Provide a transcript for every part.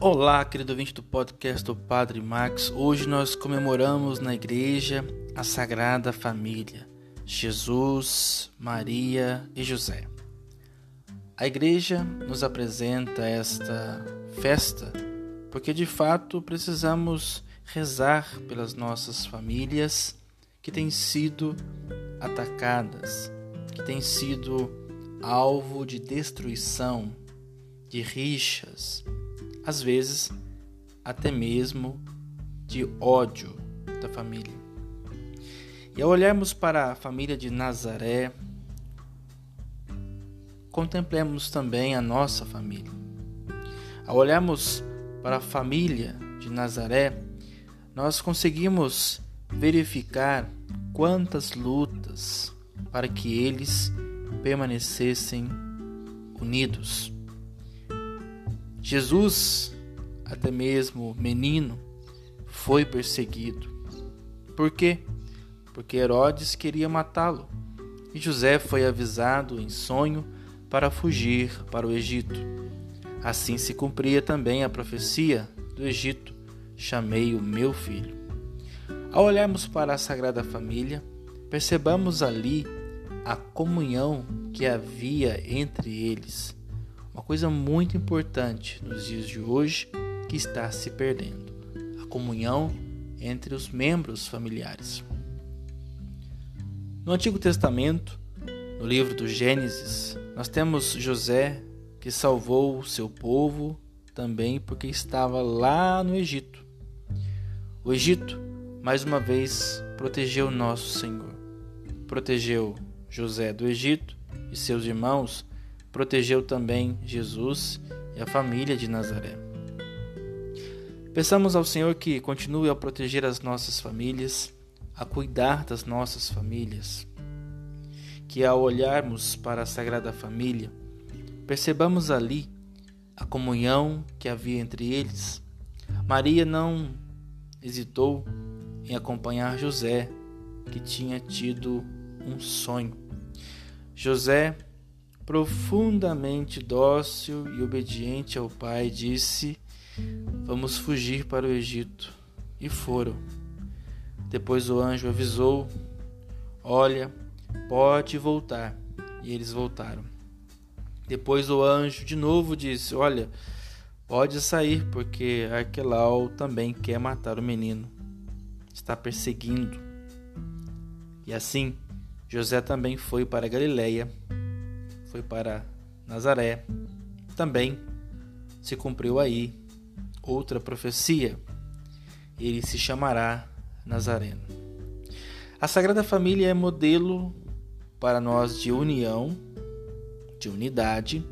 Olá, querido ouvinte do podcast do Padre Max. Hoje nós comemoramos na igreja a Sagrada Família, Jesus, Maria e José. A igreja nos apresenta esta festa porque de fato precisamos rezar pelas nossas famílias que têm sido atacadas, que têm sido alvo de destruição, de rixas, às vezes até mesmo de ódio da família. E ao olharmos para a família de Nazaré, contemplemos também a nossa família. Ao olharmos para a família de Nazaré, nós conseguimos verificar quantas lutas para que eles permanecessem unidos. Jesus, até mesmo menino, foi perseguido. Por quê? Porque Herodes queria matá-lo e José foi avisado em sonho para fugir para o Egito. Assim se cumpria também a profecia do Egito: chamei o meu filho. Ao olharmos para a Sagrada Família, percebamos ali a comunhão que havia entre eles uma coisa muito importante nos dias de hoje que está se perdendo: a comunhão entre os membros familiares. No Antigo Testamento, no livro do Gênesis, nós temos José que salvou o seu povo também porque estava lá no Egito. O Egito, mais uma vez, protegeu nosso Senhor. Protegeu José do Egito e seus irmãos protegeu também Jesus e a família de Nazaré. Peçamos ao Senhor que continue a proteger as nossas famílias, a cuidar das nossas famílias, que ao olharmos para a Sagrada Família, percebamos ali a comunhão que havia entre eles. Maria não hesitou em acompanhar José, que tinha tido um sonho. José profundamente dócil e obediente ao pai, disse: Vamos fugir para o Egito. E foram. Depois o anjo avisou: Olha, pode voltar. E eles voltaram. Depois o anjo de novo disse: Olha, pode sair, porque Arquelau também quer matar o menino. Está perseguindo. E assim, José também foi para Galiléia foi para Nazaré. Também se cumpriu aí outra profecia. Ele se chamará Nazareno. A Sagrada Família é modelo para nós de união, de unidade.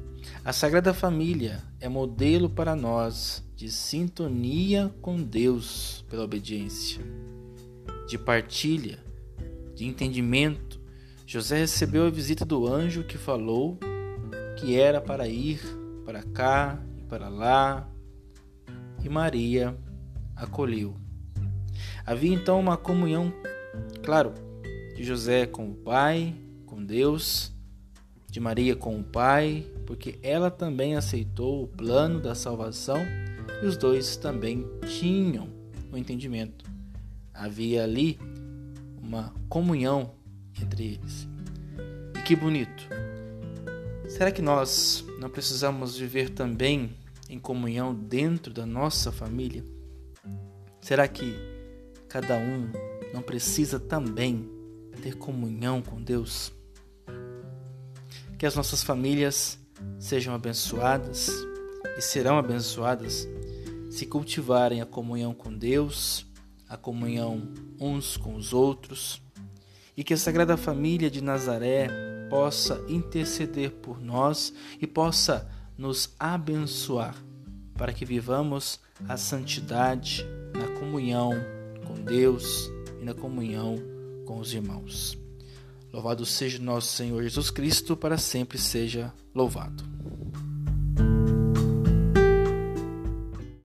A Sagrada Família é modelo para nós de sintonia com Deus pela obediência, de partilha, de entendimento José recebeu a visita do anjo que falou que era para ir para cá e para lá, e Maria acolheu. Havia então uma comunhão, claro, de José com o Pai, com Deus, de Maria com o Pai, porque ela também aceitou o plano da salvação e os dois também tinham o entendimento. Havia ali uma comunhão entre eles. E que bonito! Será que nós não precisamos viver também em comunhão dentro da nossa família? Será que cada um não precisa também ter comunhão com Deus? Que as nossas famílias sejam abençoadas e serão abençoadas se cultivarem a comunhão com Deus, a comunhão uns com os outros e que a Sagrada Família de Nazaré possa interceder por nós e possa nos abençoar para que vivamos a santidade na comunhão com Deus e na comunhão com os irmãos. Louvado seja nosso Senhor Jesus Cristo, para sempre seja louvado.